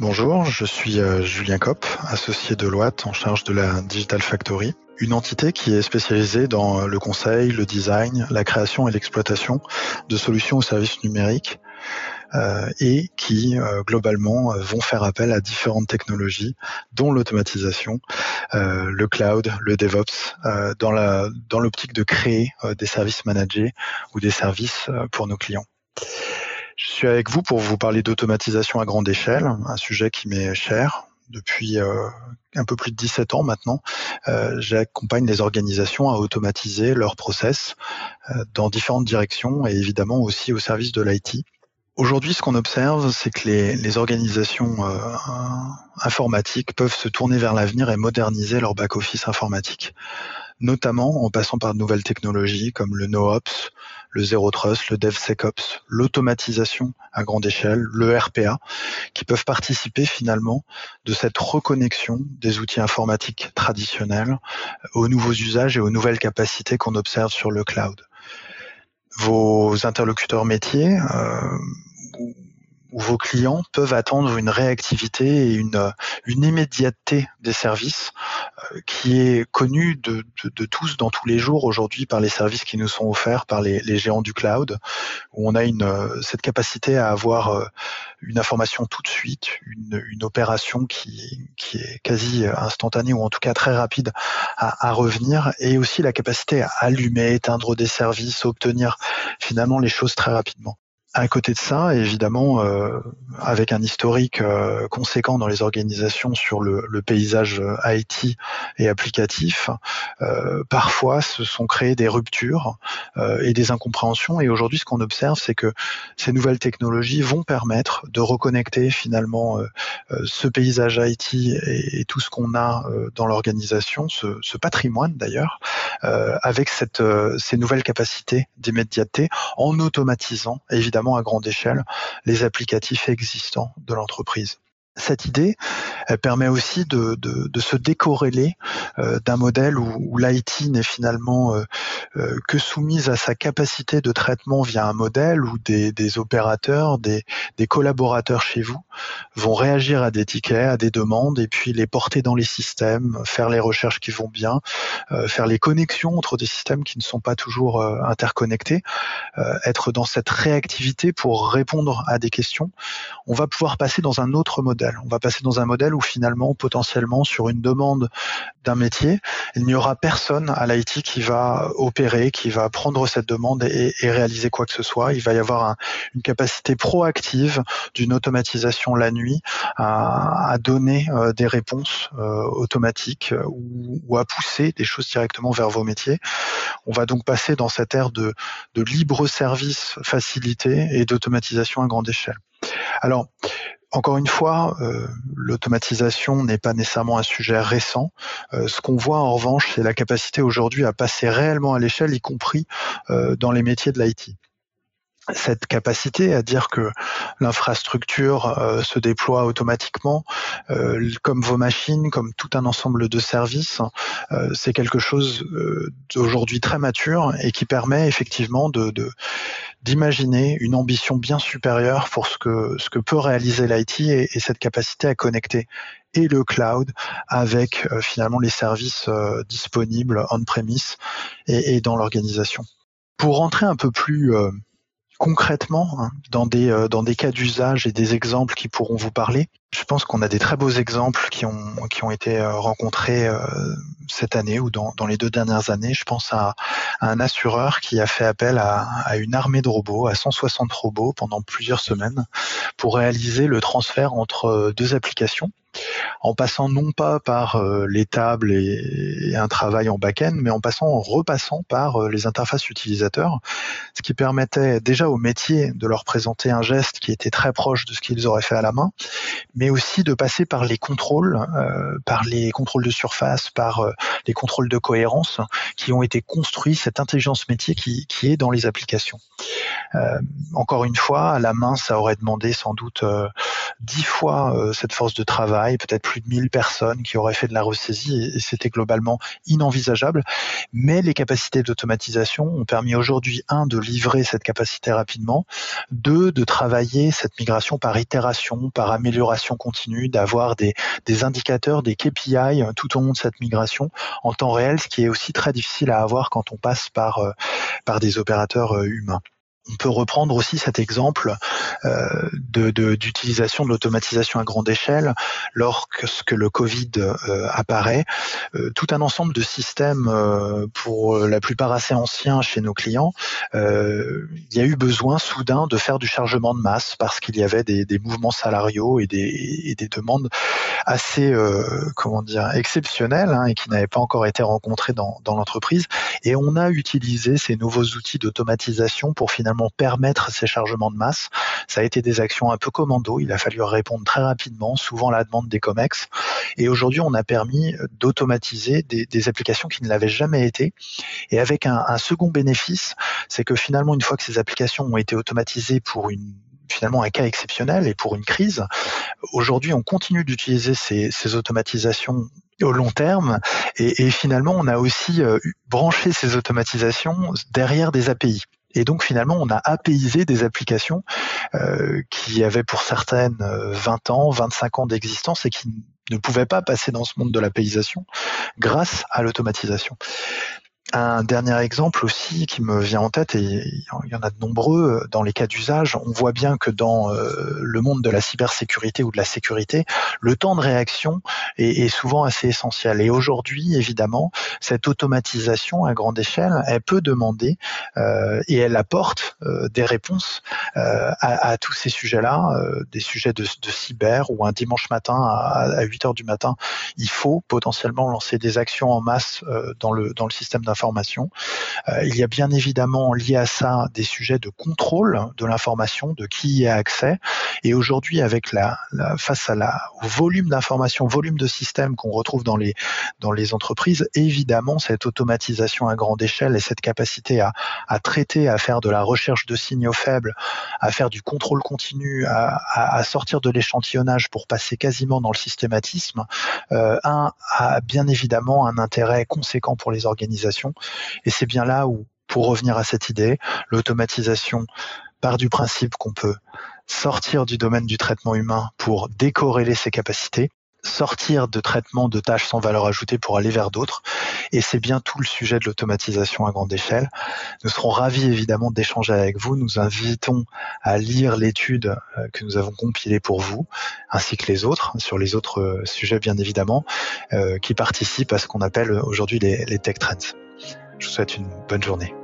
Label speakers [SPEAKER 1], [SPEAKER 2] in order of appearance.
[SPEAKER 1] Bonjour, je suis euh, Julien Kopp, associé de Loite en charge de la Digital Factory, une entité qui est spécialisée dans le conseil, le design, la création et l'exploitation de solutions aux services numériques euh, et qui euh, globalement vont faire appel à différentes technologies, dont l'automatisation, le cloud, le DevOps, dans l'optique de créer des services managés ou des services pour nos clients. Suis avec vous pour vous parler d'automatisation à grande échelle, un sujet qui m'est cher depuis euh, un peu plus de 17 ans maintenant. Euh, J'accompagne les organisations à automatiser leurs process euh, dans différentes directions et évidemment aussi au service de l'IT. Aujourd'hui, ce qu'on observe, c'est que les, organisations informatiques peuvent se tourner vers l'avenir et moderniser leur back-office informatique notamment en passant par de nouvelles technologies comme le NoOps, le Zero Trust, le DevSecOps, l'automatisation à grande échelle, le RPA, qui peuvent participer finalement de cette reconnexion des outils informatiques traditionnels aux nouveaux usages et aux nouvelles capacités qu'on observe sur le cloud. Vos interlocuteurs métiers euh, où vos clients peuvent attendre une réactivité et une, une immédiateté des services euh, qui est connue de, tous dans tous les jours aujourd'hui par les services qui nous sont offerts par les, géants du cloud, où on a euh, cette capacité à avoir euh, une information tout de suite, une, opération qui, qui est quasi instantanée ou en tout cas très rapide à, à revenir, et aussi la capacité à allumer, éteindre des services, obtenir finalement les choses très rapidement. À côté de ça, évidemment, euh, avec un historique euh, conséquent dans les organisations sur le, le paysage euh, IT et applicatif, euh, parfois se sont créées des ruptures euh, et des incompréhensions. Et aujourd'hui, ce qu'on observe, c'est que ces nouvelles technologies vont permettre de reconnecter finalement euh, ce paysage IT et, tout ce qu'on a dans l'organisation, ce, ce, patrimoine d'ailleurs, avec cette, ces nouvelles capacités d'immédiateté en automatisant évidemment à grande échelle les applicatifs existants de l'entreprise cette idée elle permet aussi de, se décorréler euh, d'un modèle où, où l'IT n'est finalement euh, euh, que soumise à sa capacité de traitement via un modèle où des, opérateurs, des, collaborateurs chez vous vont réagir à des tickets, à des demandes et puis les porter dans les systèmes, faire les recherches qui vont bien, faire les connexions entre des systèmes qui ne sont pas toujours interconnectés, être dans cette réactivité pour répondre à des questions. On va pouvoir passer dans un autre modèle on va passer dans un modèle où finalement, potentiellement, sur une demande d'un métier, il n'y aura personne à l'IT qui va opérer, qui va prendre cette demande et, réaliser quoi que ce soit. Il va y avoir un, une capacité proactive d'une automatisation la nuit à, donner euh, des réponses euh, automatiques euh, ou, ou, à pousser des choses directement vers vos métiers. On va donc passer dans cette ère de, de libre service facilité et d'automatisation à grande échelle. Alors, encore une fois, euh, l'automatisation n'est pas nécessairement un sujet récent. Euh, ce qu'on voit en revanche, c'est la capacité aujourd'hui à passer réellement à l'échelle, y compris euh, dans les métiers de l'IT cette capacité à dire que l'infrastructure se déploie automatiquement, comme vos machines, comme tout un ensemble de services, c'est quelque chose d'aujourd'hui très mature et qui permet effectivement de d'imaginer une ambition bien supérieure pour ce que, ce que peut réaliser l'IT et, et, cette capacité à connecter et le cloud avec euh, finalement les services euh, disponibles on-premise et, et, dans l'organisation. Pour rentrer un peu plus euh, concrètement hein, dans des dans des cas d'usage et des exemples qui pourront vous parler. Je pense qu'on a des très beaux exemples qui ont été rencontrés cette année ou dans, les deux dernières années. Je pense à, un assureur qui a fait appel à, à, une armée de robots, à 160 robots pendant plusieurs semaines pour réaliser le transfert entre deux applications en passant non pas par euh, les tables et, un travail en back-end, mais en passant, en repassant par euh, les interfaces utilisateurs, ce qui permettait déjà aux métiers de leur présenter un geste qui était très proche de ce qu'ils auraient fait à la main, mais aussi de passer par les contrôles, euh, par les contrôles de surface, par les contrôles de cohérence qui ont été construits, cette intelligence métier qui, est dans les applications. Encore une fois, à la main, ça aurait demandé sans doute dix fois cette force de travail, peut-être plus de 1000 personnes qui auraient fait de la ressaisie et, c'était globalement inenvisageable. Mais les capacités d'automatisation ont permis aujourd'hui, un, de livrer cette capacité rapidement, deux, de travailler cette migration par itération, par amélioration continue, d'avoir des, indicateurs, des KPI tout au long de cette migration en temps réel, ce qui est aussi très difficile à avoir quand on passe par, euh, par des opérateurs euh, humains. On peut reprendre aussi cet exemple euh, d'utilisation de, l'automatisation à grande échelle lorsque le Covid euh, apparaît. Euh, tout un ensemble de systèmes, pour la plupart assez anciens chez nos clients, il y a eu besoin soudain de faire du chargement de masse parce qu'il y avait des, mouvements salariaux et des, demandes assez, comment dire, exceptionnelles hein, et qui n'avaient pas encore été rencontrées dans l'entreprise. Et on a utilisé ces nouveaux outils d'automatisation pour finalement permettre ces chargements de masse. Ça a été des actions un peu commando. Il a fallu répondre très rapidement, souvent à la demande des COMEX. Et aujourd'hui, on a permis d'automatiser des, applications qui ne l'avaient jamais été. Et avec un, second bénéfice, c'est que finalement, une fois que ces applications ont été automatisées pour une finalement un cas exceptionnel et pour une crise. Aujourd'hui, on continue d'utiliser ces, automatisations au long terme et, finalement, on a aussi euh, branché ces automatisations derrière des API. Et donc finalement, on a apaisé des applications euh, qui avaient pour certaines 20 euh, ans, 25 ans d'existence et qui ne pouvaient pas passer dans ce monde de l'apaisation grâce à l'automatisation. Un dernier exemple aussi qui me vient en tête, et il y en a de nombreux dans les cas d'usage, on voit bien que dans euh, le monde de la cybersécurité ou de la sécurité, le temps de réaction est, souvent assez essentiel. Et aujourd'hui, évidemment, cette automatisation à grande échelle, elle peut demander euh, et elle apporte euh, des réponses à, tous ces sujets-là, des sujets de, cyber ou un dimanche matin à, à 8 heures du matin, il faut potentiellement lancer des actions en masse dans le dans le système d'information euh, il y a bien évidemment lié à ça des sujets de contrôle de l'information, de qui y a accès. Et aujourd'hui, avec la, face à la, au volume d'informations, volume de systèmes qu'on retrouve dans les, dans les entreprises, évidemment, cette automatisation à grande échelle et cette capacité à, traiter, à faire de la recherche de signaux faibles, à faire du contrôle continu, à, à, sortir de l'échantillonnage pour passer quasiment dans le systématisme, euh, un, a bien évidemment un intérêt conséquent pour les organisations et c'est bien là où, pour revenir à cette idée, l'automatisation part du principe qu'on peut sortir du domaine du traitement humain pour décorréler ses capacités, sortir de traitement de tâches sans valeur ajoutée pour aller vers d'autres. Et c'est bien tout le sujet de l'automatisation à grande échelle. Nous serons ravis évidemment d'échanger avec vous. Nous invitons à lire l'étude euh, que nous avons compilée pour vous, ainsi que les autres, sur les autres euh, sujets bien évidemment, euh, qui participent à ce qu'on appelle aujourd'hui les tech trends. Je vous souhaite une bonne journée.